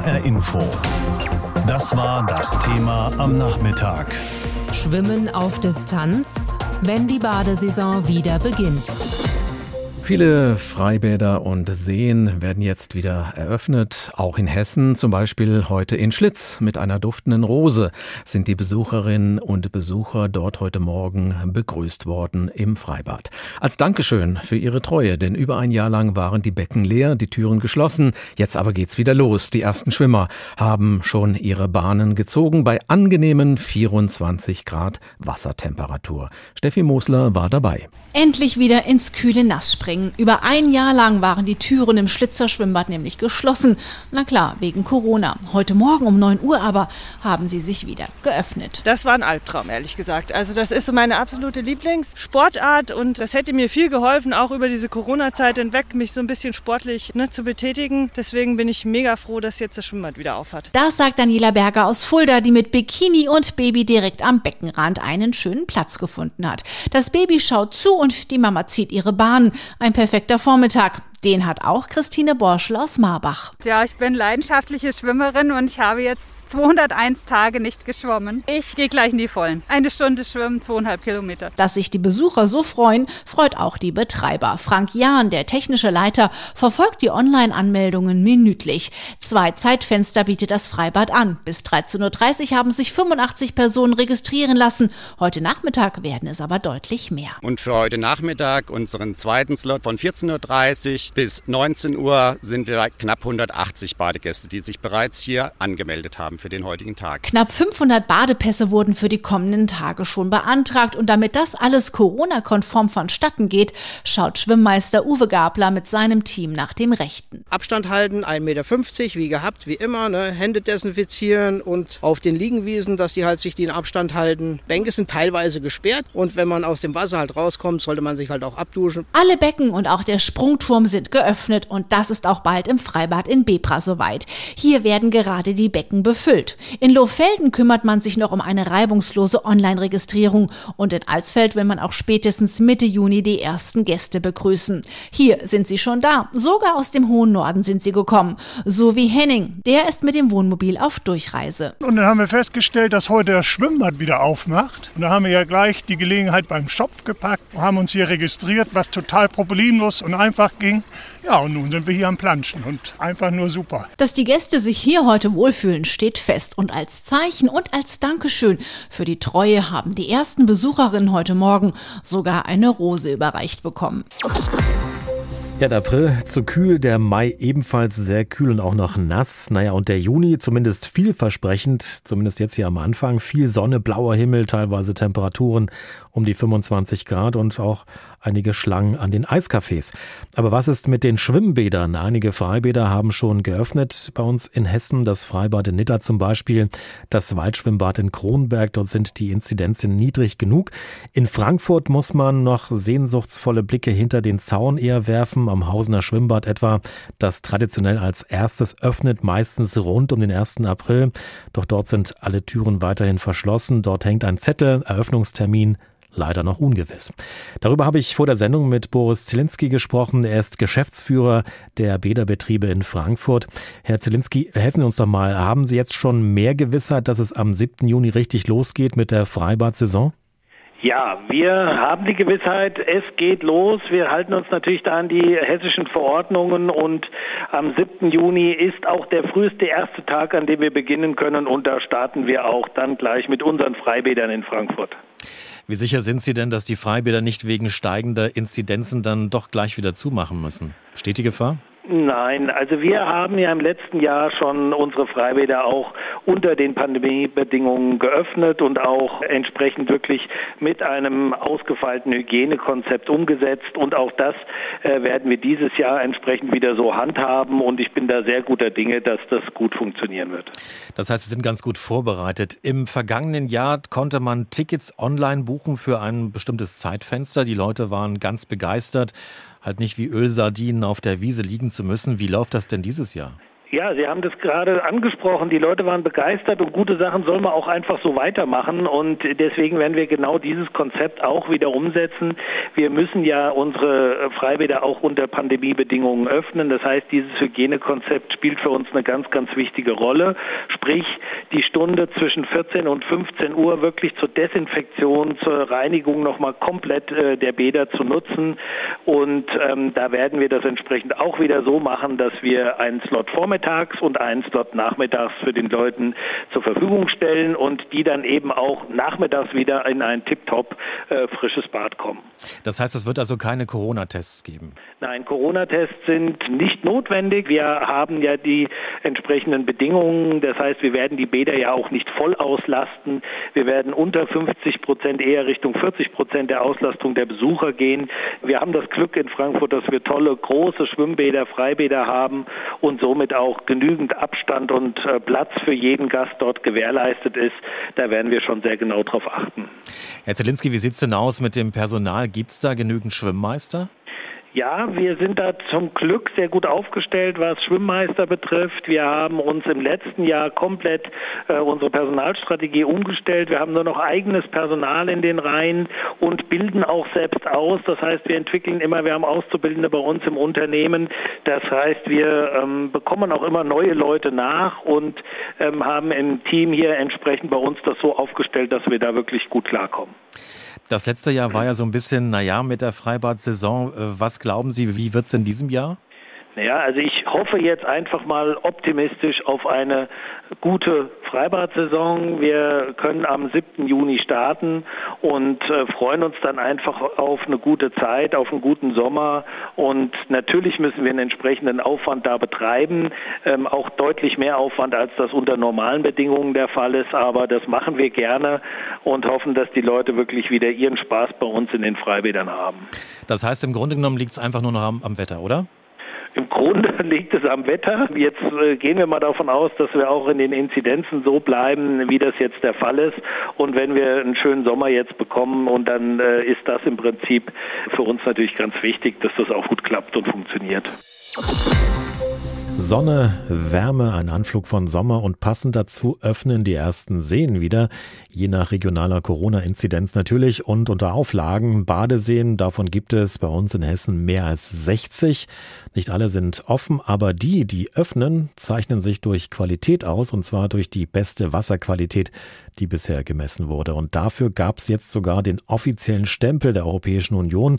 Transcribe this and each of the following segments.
HR Info. Das war das Thema am Nachmittag. Schwimmen auf Distanz, wenn die Badesaison wieder beginnt. Viele Freibäder und Seen werden jetzt wieder eröffnet, auch in Hessen, zum Beispiel heute in Schlitz mit einer duftenden Rose sind die Besucherinnen und Besucher dort heute Morgen begrüßt worden im Freibad. Als Dankeschön für ihre Treue, denn über ein Jahr lang waren die Becken leer, die Türen geschlossen, jetzt aber geht's wieder los. Die ersten Schwimmer haben schon ihre Bahnen gezogen bei angenehmen 24 Grad Wassertemperatur. Steffi Mosler war dabei. Endlich wieder ins kühle Nass springen. Über ein Jahr lang waren die Türen im Schlitzer Schwimmbad nämlich geschlossen. Na klar, wegen Corona. Heute Morgen um 9 Uhr aber haben sie sich wieder geöffnet. Das war ein Albtraum, ehrlich gesagt. Also das ist so meine absolute Lieblingssportart und das hätte mir viel geholfen, auch über diese Corona-Zeit hinweg, mich so ein bisschen sportlich ne, zu betätigen. Deswegen bin ich mega froh, dass jetzt das Schwimmbad wieder aufhat. Das sagt Daniela Berger aus Fulda, die mit Bikini und Baby direkt am Beckenrand einen schönen Platz gefunden hat. Das Baby schaut zu und die Mama zieht ihre Bahn. Ein perfekter Vormittag. Den hat auch Christine Borschel aus Marbach. Ja, ich bin leidenschaftliche Schwimmerin und ich habe jetzt 201 Tage nicht geschwommen. Ich gehe gleich in die Vollen. Eine Stunde schwimmen, zweieinhalb Kilometer. Dass sich die Besucher so freuen, freut auch die Betreiber. Frank Jahn, der technische Leiter, verfolgt die Online-Anmeldungen minütlich. Zwei Zeitfenster bietet das Freibad an. Bis 13.30 Uhr haben sich 85 Personen registrieren lassen. Heute Nachmittag werden es aber deutlich mehr. Und für heute Nachmittag unseren zweiten Slot von 14.30 Uhr bis 19 Uhr sind wir knapp 180 Badegäste, die sich bereits hier angemeldet haben für den heutigen Tag. Knapp 500 Badepässe wurden für die kommenden Tage schon beantragt und damit das alles Corona-konform vonstatten geht, schaut Schwimmmeister Uwe Gabler mit seinem Team nach dem Rechten. Abstand halten, 1,50 Meter, wie gehabt, wie immer, ne? Hände desinfizieren und auf den Liegenwiesen, dass die halt sich den Abstand halten. Bänke sind teilweise gesperrt und wenn man aus dem Wasser halt rauskommt, sollte man sich halt auch abduschen. Alle Becken und auch der Sprungturm sind sind geöffnet und das ist auch bald im Freibad in Bebra soweit. Hier werden gerade die Becken befüllt. In Lohfelden kümmert man sich noch um eine reibungslose Online-Registrierung und in Alsfeld will man auch spätestens Mitte Juni die ersten Gäste begrüßen. Hier sind sie schon da. Sogar aus dem hohen Norden sind sie gekommen. So wie Henning. Der ist mit dem Wohnmobil auf Durchreise. Und dann haben wir festgestellt, dass heute das Schwimmbad wieder aufmacht. Und da haben wir ja gleich die Gelegenheit beim Schopf gepackt und haben uns hier registriert, was total problemlos und einfach ging. Ja, und nun sind wir hier am Planschen und einfach nur super. Dass die Gäste sich hier heute wohlfühlen, steht fest. Und als Zeichen und als Dankeschön für die Treue haben die ersten Besucherinnen heute Morgen sogar eine Rose überreicht bekommen. Ja, der April zu kühl, der Mai ebenfalls sehr kühl und auch noch nass. Naja, und der Juni zumindest vielversprechend, zumindest jetzt hier am Anfang. Viel Sonne, blauer Himmel, teilweise Temperaturen um die 25 Grad und auch einige Schlangen an den Eiscafés. Aber was ist mit den Schwimmbädern? Einige Freibäder haben schon geöffnet bei uns in Hessen. Das Freibad in Nitter zum Beispiel, das Waldschwimmbad in Kronberg. Dort sind die Inzidenzen niedrig genug. In Frankfurt muss man noch sehnsuchtsvolle Blicke hinter den Zaun eher werfen. Am Hausener Schwimmbad etwa, das traditionell als erstes öffnet, meistens rund um den 1. April. Doch dort sind alle Türen weiterhin verschlossen. Dort hängt ein Zettel, Eröffnungstermin leider noch ungewiss. Darüber habe ich vor der Sendung mit Boris Zielinski gesprochen. Er ist Geschäftsführer der Bäderbetriebe in Frankfurt. Herr Zielinski, helfen Sie uns doch mal. Haben Sie jetzt schon mehr Gewissheit, dass es am 7. Juni richtig losgeht mit der Freibad-Saison? Ja, wir haben die Gewissheit, es geht los. Wir halten uns natürlich da an die hessischen Verordnungen und am 7. Juni ist auch der früheste erste Tag, an dem wir beginnen können und da starten wir auch dann gleich mit unseren Freibädern in Frankfurt. Wie sicher sind Sie denn, dass die Freibäder nicht wegen steigender Inzidenzen dann doch gleich wieder zumachen müssen? Besteht die Gefahr? Nein, also wir haben ja im letzten Jahr schon unsere Freibäder auch unter den Pandemiebedingungen geöffnet und auch entsprechend wirklich mit einem ausgefeilten Hygienekonzept umgesetzt. Und auch das äh, werden wir dieses Jahr entsprechend wieder so handhaben. Und ich bin da sehr guter Dinge, dass das gut funktionieren wird. Das heißt, Sie sind ganz gut vorbereitet. Im vergangenen Jahr konnte man Tickets online buchen für ein bestimmtes Zeitfenster. Die Leute waren ganz begeistert halt nicht wie Ölsardinen auf der Wiese liegen zu müssen. Wie läuft das denn dieses Jahr? Ja, Sie haben das gerade angesprochen. Die Leute waren begeistert und gute Sachen soll man auch einfach so weitermachen. Und deswegen werden wir genau dieses Konzept auch wieder umsetzen. Wir müssen ja unsere Freibäder auch unter Pandemiebedingungen öffnen. Das heißt, dieses Hygienekonzept spielt für uns eine ganz, ganz wichtige Rolle. Sprich, die Stunde zwischen 14 und 15 Uhr wirklich zur Desinfektion, zur Reinigung nochmal komplett äh, der Bäder zu nutzen. Und ähm, da werden wir das entsprechend auch wieder so machen, dass wir einen Slot vormittags vormittags und einen Slot nachmittags für den Leuten zur Verfügung stellen und die dann eben auch nachmittags wieder in ein tiptop äh, frisches Bad kommen. Das heißt, es wird also keine Corona-Tests geben? Nein, Corona-Tests sind nicht notwendig. Wir haben ja die entsprechenden Bedingungen. Das heißt, wir werden die Bäder ja auch nicht voll auslasten. Wir werden unter 50 Prozent eher Richtung 40 Prozent der Auslastung der Besucher gehen. Wir haben das Glück in Frankfurt, dass wir tolle große Schwimmbäder, Freibäder haben und somit auch genügend Abstand und äh, Platz für jeden Gast dort gewährleistet ist. Da werden wir schon sehr genau darauf achten. Herr Zelinski, wie sieht es denn aus mit dem Personal? Gibt es da genügend Schwimmmeister? Ja, wir sind da zum Glück sehr gut aufgestellt, was Schwimmmeister betrifft. Wir haben uns im letzten Jahr komplett äh, unsere Personalstrategie umgestellt. Wir haben nur noch eigenes Personal in den Reihen und bilden auch selbst aus. Das heißt, wir entwickeln immer, wir haben Auszubildende bei uns im Unternehmen. Das heißt, wir ähm, bekommen auch immer neue Leute nach und ähm, haben im Team hier entsprechend bei uns das so aufgestellt, dass wir da wirklich gut klarkommen. Das letzte Jahr war ja so ein bisschen, naja, mit der Freibad-Saison. Äh, was glauben Sie, wie wird es in diesem Jahr? Ja, also ich hoffe jetzt einfach mal optimistisch auf eine gute Freibad-Saison. Wir können am 7. Juni starten und äh, freuen uns dann einfach auf eine gute Zeit, auf einen guten Sommer. Und natürlich müssen wir einen entsprechenden Aufwand da betreiben, ähm, auch deutlich mehr Aufwand, als das unter normalen Bedingungen der Fall ist. Aber das machen wir gerne und hoffen, dass die Leute wirklich wieder ihren Spaß bei uns in den Freibädern haben. Das heißt, im Grunde genommen liegt es einfach nur noch am, am Wetter, oder? Im Grunde liegt es am Wetter. Jetzt äh, gehen wir mal davon aus, dass wir auch in den Inzidenzen so bleiben, wie das jetzt der Fall ist. Und wenn wir einen schönen Sommer jetzt bekommen, und dann äh, ist das im Prinzip für uns natürlich ganz wichtig, dass das auch gut klappt und funktioniert. Sonne, Wärme, ein Anflug von Sommer und passend dazu öffnen die ersten Seen wieder, je nach regionaler Corona-Inzidenz natürlich und unter Auflagen. Badeseen, davon gibt es bei uns in Hessen mehr als 60. Nicht alle sind offen, aber die, die öffnen, zeichnen sich durch Qualität aus und zwar durch die beste Wasserqualität, die bisher gemessen wurde. Und dafür gab es jetzt sogar den offiziellen Stempel der Europäischen Union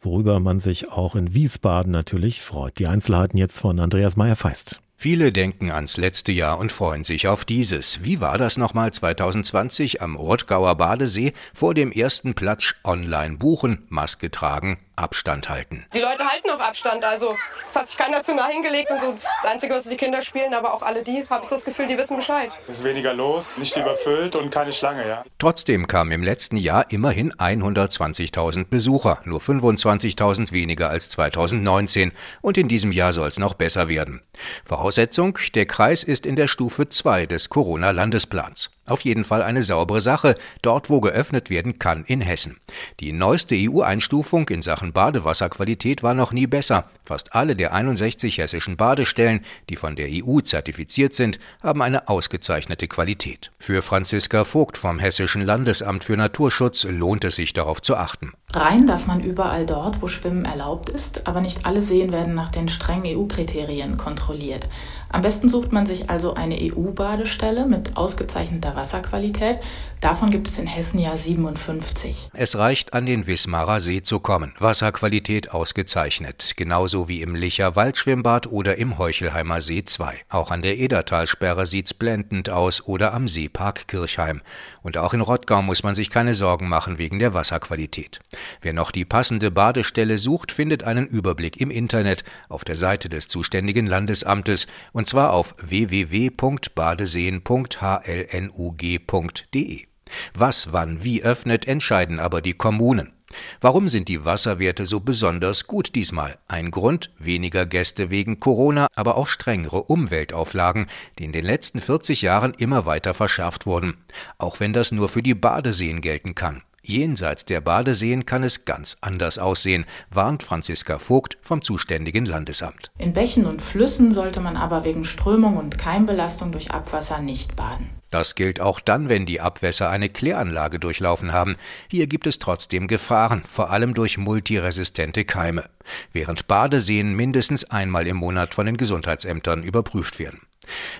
worüber man sich auch in Wiesbaden natürlich freut. Die Einzelheiten jetzt von Andreas Meyer-Feist. Viele denken ans letzte Jahr und freuen sich auf dieses. Wie war das nochmal 2020 am Rottgauer Badesee vor dem ersten Platsch online buchen, Maske tragen, Abstand halten. Die Leute halten auch Abstand, also es hat sich keiner zu nah hingelegt und so. Das Einzige, was die Kinder spielen, aber auch alle die, habe ich so das Gefühl, die wissen Bescheid. Es ist weniger los, nicht überfüllt und keine Schlange, ja. Trotzdem kamen im letzten Jahr immerhin 120.000 Besucher, nur 25.000 weniger als 2019 und in diesem Jahr soll es noch besser werden. Voraussetzung, der Kreis ist in der Stufe 2 des Corona-Landesplans. Auf jeden Fall eine saubere Sache, dort wo geöffnet werden kann in Hessen. Die neueste EU-Einstufung in Sachen Badewasserqualität war noch nie besser. Fast alle der 61 hessischen Badestellen, die von der EU zertifiziert sind, haben eine ausgezeichnete Qualität. Für Franziska Vogt vom Hessischen Landesamt für Naturschutz lohnt es sich darauf zu achten. Rein darf man überall dort, wo Schwimmen erlaubt ist, aber nicht alle Seen werden nach den strengen EU-Kriterien kontrolliert. Am besten sucht man sich also eine EU-Badestelle mit ausgezeichneter Wasserqualität. Davon gibt es in Hessen ja 57. Es reicht, an den Wismarer See zu kommen. Wasserqualität ausgezeichnet. Genauso wie im Licher Waldschwimmbad oder im Heuchelheimer See 2. Auch an der Edertalsperre sieht's blendend aus oder am Seepark Kirchheim. Und auch in Rottgau muss man sich keine Sorgen machen wegen der Wasserqualität. Wer noch die passende Badestelle sucht, findet einen Überblick im Internet auf der Seite des zuständigen Landesamtes und zwar auf www.badeseen.hlnug.de. Was wann wie öffnet, entscheiden aber die Kommunen. Warum sind die Wasserwerte so besonders gut diesmal? Ein Grund, weniger Gäste wegen Corona, aber auch strengere Umweltauflagen, die in den letzten 40 Jahren immer weiter verschärft wurden. Auch wenn das nur für die Badeseen gelten kann. Jenseits der Badeseen kann es ganz anders aussehen, warnt Franziska Vogt vom zuständigen Landesamt. In Bächen und Flüssen sollte man aber wegen Strömung und Keimbelastung durch Abwasser nicht baden. Das gilt auch dann, wenn die Abwässer eine Kläranlage durchlaufen haben. Hier gibt es trotzdem Gefahren, vor allem durch multiresistente Keime, während Badeseen mindestens einmal im Monat von den Gesundheitsämtern überprüft werden.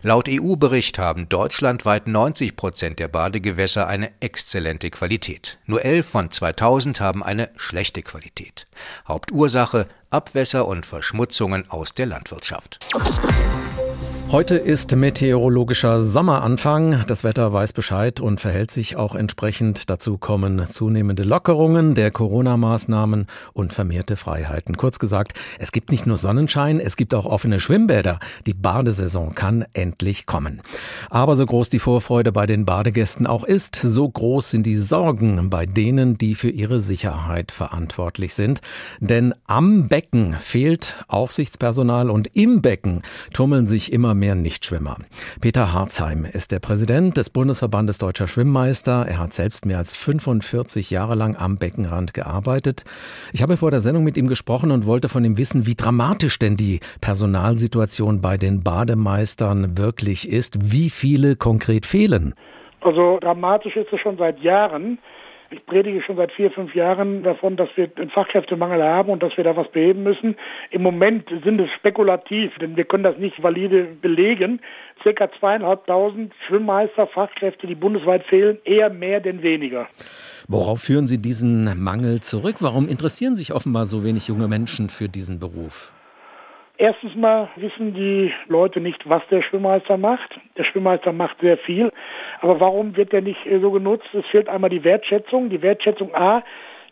Laut EU-Bericht haben deutschlandweit 90 Prozent der Badegewässer eine exzellente Qualität. Nur 11 von 2000 haben eine schlechte Qualität. Hauptursache Abwässer und Verschmutzungen aus der Landwirtschaft. Heute ist meteorologischer Sommeranfang. Das Wetter weiß Bescheid und verhält sich auch entsprechend. Dazu kommen zunehmende Lockerungen der Corona-Maßnahmen und vermehrte Freiheiten. Kurz gesagt, es gibt nicht nur Sonnenschein, es gibt auch offene Schwimmbäder. Die Badesaison kann endlich kommen. Aber so groß die Vorfreude bei den Badegästen auch ist, so groß sind die Sorgen bei denen, die für ihre Sicherheit verantwortlich sind. Denn am Becken fehlt Aufsichtspersonal und im Becken tummeln sich immer mehr Nichtschwimmer. Peter Harzheim ist der Präsident des Bundesverbandes Deutscher Schwimmmeister. Er hat selbst mehr als 45 Jahre lang am Beckenrand gearbeitet. Ich habe vor der Sendung mit ihm gesprochen und wollte von ihm wissen, wie dramatisch denn die Personalsituation bei den Bademeistern wirklich ist, wie viele konkret fehlen. Also dramatisch ist es schon seit Jahren. Ich predige schon seit vier, fünf Jahren davon, dass wir einen Fachkräftemangel haben und dass wir da was beheben müssen. Im Moment sind es spekulativ, denn wir können das nicht valide belegen. Circa zweieinhalbtausend Schwimmmeister, Fachkräfte, die bundesweit fehlen, eher mehr denn weniger. Worauf führen Sie diesen Mangel zurück? Warum interessieren sich offenbar so wenig junge Menschen für diesen Beruf? Erstens mal wissen die Leute nicht, was der Schwimmmeister macht. Der Schwimmmeister macht sehr viel. Aber warum wird er nicht so genutzt? Es fehlt einmal die Wertschätzung. Die Wertschätzung A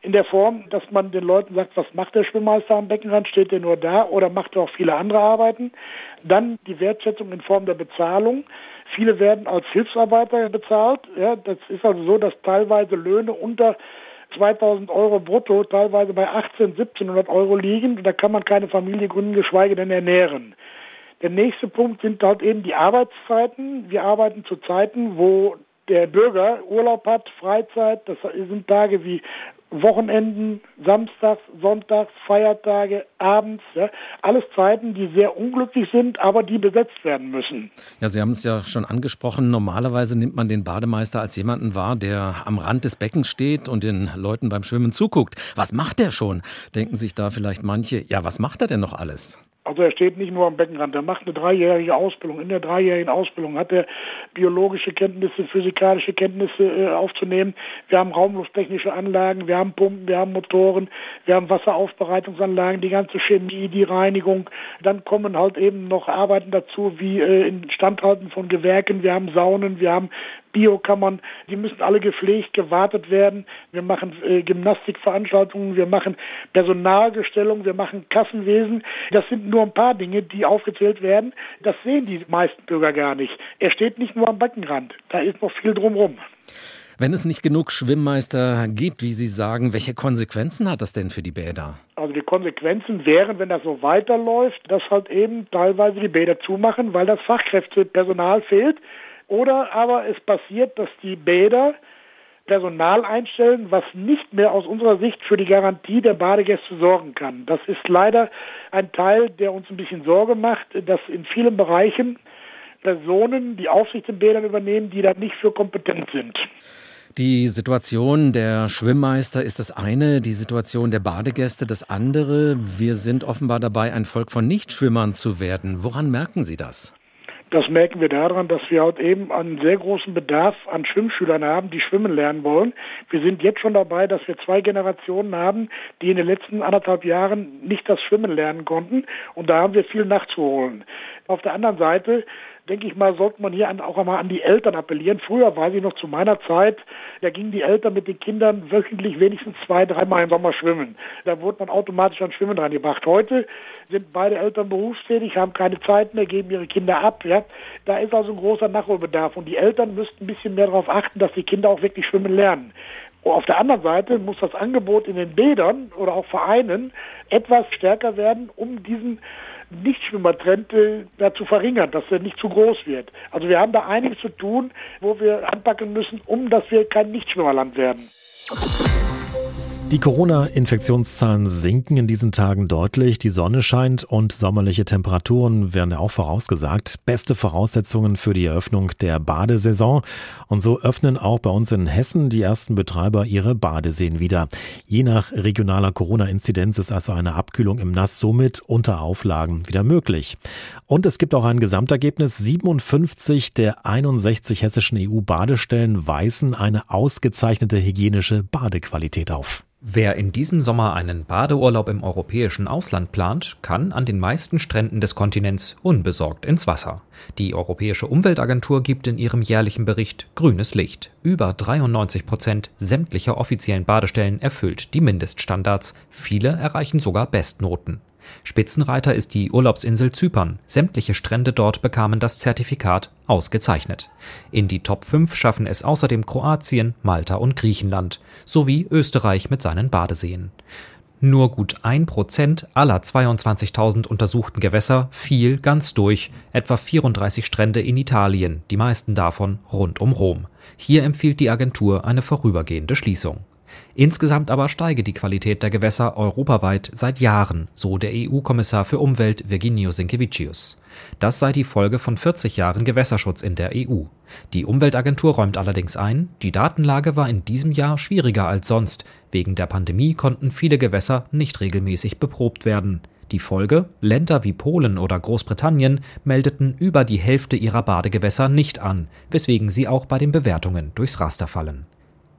in der Form, dass man den Leuten sagt, was macht der Schwimmmeister am Beckenrand? Steht er nur da oder macht er auch viele andere Arbeiten? Dann die Wertschätzung in Form der Bezahlung. Viele werden als Hilfsarbeiter bezahlt. Ja, das ist also so, dass teilweise Löhne unter 2000 Euro brutto teilweise bei 18, 1700 Euro liegen. Da kann man keine Familie gründen, geschweige denn ernähren. Der nächste Punkt sind halt eben die Arbeitszeiten. Wir arbeiten zu Zeiten, wo der Bürger Urlaub hat, Freizeit. Das sind Tage wie Wochenenden, Samstags, Sonntags, Feiertage, abends, ja, alles Zeiten, die sehr unglücklich sind, aber die besetzt werden müssen. Ja, Sie haben es ja schon angesprochen. Normalerweise nimmt man den Bademeister als jemanden wahr, der am Rand des Beckens steht und den Leuten beim Schwimmen zuguckt. Was macht er schon? Denken sich da vielleicht manche, ja, was macht er denn noch alles? Also er steht nicht nur am Beckenrand, er macht eine dreijährige Ausbildung. In der dreijährigen Ausbildung hat er biologische Kenntnisse, physikalische Kenntnisse äh, aufzunehmen. Wir haben raumlufttechnische Anlagen, wir haben Pumpen, wir haben Motoren, wir haben Wasseraufbereitungsanlagen, die ganze Chemie, die Reinigung. Dann kommen halt eben noch Arbeiten dazu, wie äh, Instandhalten von Gewerken. Wir haben Saunen, wir haben Biokammern, die müssen alle gepflegt, gewartet werden. Wir machen äh, Gymnastikveranstaltungen, wir machen Personalgestellung, wir machen Kassenwesen. Das sind nur ein paar Dinge, die aufgezählt werden. Das sehen die meisten Bürger gar nicht. Er steht nicht nur am Beckenrand, da ist noch viel drumherum. Wenn es nicht genug Schwimmmeister gibt, wie Sie sagen, welche Konsequenzen hat das denn für die Bäder? Also die Konsequenzen wären, wenn das so weiterläuft, dass halt eben teilweise die Bäder zumachen, weil das Fachkräftepersonal fehlt. Oder aber es passiert, dass die Bäder Personal einstellen, was nicht mehr aus unserer Sicht für die Garantie der Badegäste sorgen kann. Das ist leider ein Teil, der uns ein bisschen Sorge macht, dass in vielen Bereichen Personen die Aufsicht in Bädern übernehmen, die da nicht für kompetent sind. Die Situation der Schwimmmeister ist das eine, die Situation der Badegäste das andere. Wir sind offenbar dabei, ein Volk von Nichtschwimmern zu werden. Woran merken Sie das? Das merken wir daran, dass wir halt eben einen sehr großen Bedarf an Schwimmschülern haben, die schwimmen lernen wollen. Wir sind jetzt schon dabei, dass wir zwei Generationen haben, die in den letzten anderthalb Jahren nicht das Schwimmen lernen konnten. Und da haben wir viel nachzuholen. Auf der anderen Seite denke ich mal, sollte man hier auch einmal an die Eltern appellieren. Früher weiß ich noch zu meiner Zeit, da gingen die Eltern mit den Kindern wöchentlich wenigstens zwei, dreimal im Sommer schwimmen. Da wurde man automatisch an Schwimmen dran gebracht. Heute sind beide Eltern berufstätig, haben keine Zeit mehr, geben ihre Kinder ab. Ja. Da ist also ein großer Nachholbedarf. Und die Eltern müssten ein bisschen mehr darauf achten, dass die Kinder auch wirklich schwimmen lernen. Auf der anderen Seite muss das Angebot in den Bädern oder auch Vereinen etwas stärker werden, um diesen Nichtschwimmertrend äh, zu verringern, dass er nicht zu groß wird. Also wir haben da einiges zu tun, wo wir anpacken müssen, um dass wir kein Nichtschwimmerland werden. Die Corona-Infektionszahlen sinken in diesen Tagen deutlich. Die Sonne scheint und sommerliche Temperaturen werden ja auch vorausgesagt. Beste Voraussetzungen für die Eröffnung der Badesaison. Und so öffnen auch bei uns in Hessen die ersten Betreiber ihre Badeseen wieder. Je nach regionaler Corona-Inzidenz ist also eine Abkühlung im Nass somit unter Auflagen wieder möglich. Und es gibt auch ein Gesamtergebnis. 57 der 61 hessischen EU-Badestellen weisen eine ausgezeichnete hygienische Badequalität auf. Wer in diesem Sommer einen Badeurlaub im europäischen Ausland plant, kann an den meisten Stränden des Kontinents unbesorgt ins Wasser. Die Europäische Umweltagentur gibt in ihrem jährlichen Bericht grünes Licht. Über 93 Prozent sämtlicher offiziellen Badestellen erfüllt die Mindeststandards. Viele erreichen sogar Bestnoten. Spitzenreiter ist die Urlaubsinsel Zypern. Sämtliche Strände dort bekamen das Zertifikat ausgezeichnet. In die Top 5 schaffen es außerdem Kroatien, Malta und Griechenland sowie Österreich mit seinen Badeseen. Nur gut ein Prozent aller 22.000 untersuchten Gewässer fiel ganz durch, etwa 34 Strände in Italien, die meisten davon rund um Rom. Hier empfiehlt die Agentur eine vorübergehende Schließung. Insgesamt aber steige die Qualität der Gewässer europaweit seit Jahren, so der EU-Kommissar für Umwelt Virginio Sinkevicius. Das sei die Folge von 40 Jahren Gewässerschutz in der EU. Die Umweltagentur räumt allerdings ein, die Datenlage war in diesem Jahr schwieriger als sonst. Wegen der Pandemie konnten viele Gewässer nicht regelmäßig beprobt werden. Die Folge? Länder wie Polen oder Großbritannien meldeten über die Hälfte ihrer Badegewässer nicht an, weswegen sie auch bei den Bewertungen durchs Raster fallen.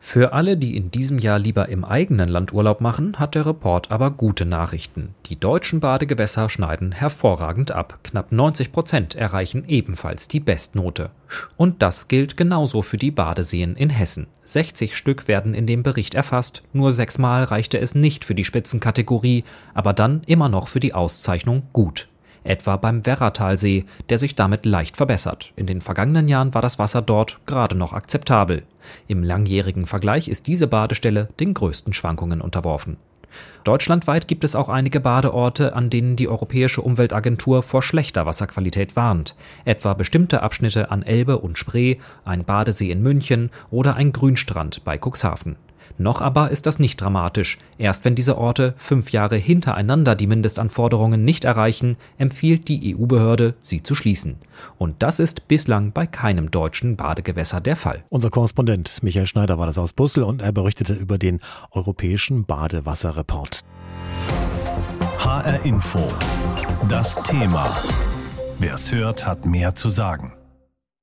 Für alle, die in diesem Jahr lieber im eigenen Land Urlaub machen, hat der Report aber gute Nachrichten. Die deutschen Badegewässer schneiden hervorragend ab. Knapp 90 Prozent erreichen ebenfalls die Bestnote. Und das gilt genauso für die Badeseen in Hessen. 60 Stück werden in dem Bericht erfasst, nur sechsmal reichte es nicht für die Spitzenkategorie, aber dann immer noch für die Auszeichnung gut etwa beim Werratalsee, der sich damit leicht verbessert. In den vergangenen Jahren war das Wasser dort gerade noch akzeptabel. Im langjährigen Vergleich ist diese Badestelle den größten Schwankungen unterworfen. Deutschlandweit gibt es auch einige Badeorte, an denen die Europäische Umweltagentur vor schlechter Wasserqualität warnt, etwa bestimmte Abschnitte an Elbe und Spree, ein Badesee in München oder ein Grünstrand bei Cuxhaven. Noch aber ist das nicht dramatisch. Erst wenn diese Orte fünf Jahre hintereinander die Mindestanforderungen nicht erreichen, empfiehlt die EU-Behörde, sie zu schließen. Und das ist bislang bei keinem deutschen Badegewässer der Fall. Unser Korrespondent Michael Schneider war das aus Brüssel und er berichtete über den europäischen Badewasserreport. HR Info. Das Thema. Wer es hört, hat mehr zu sagen.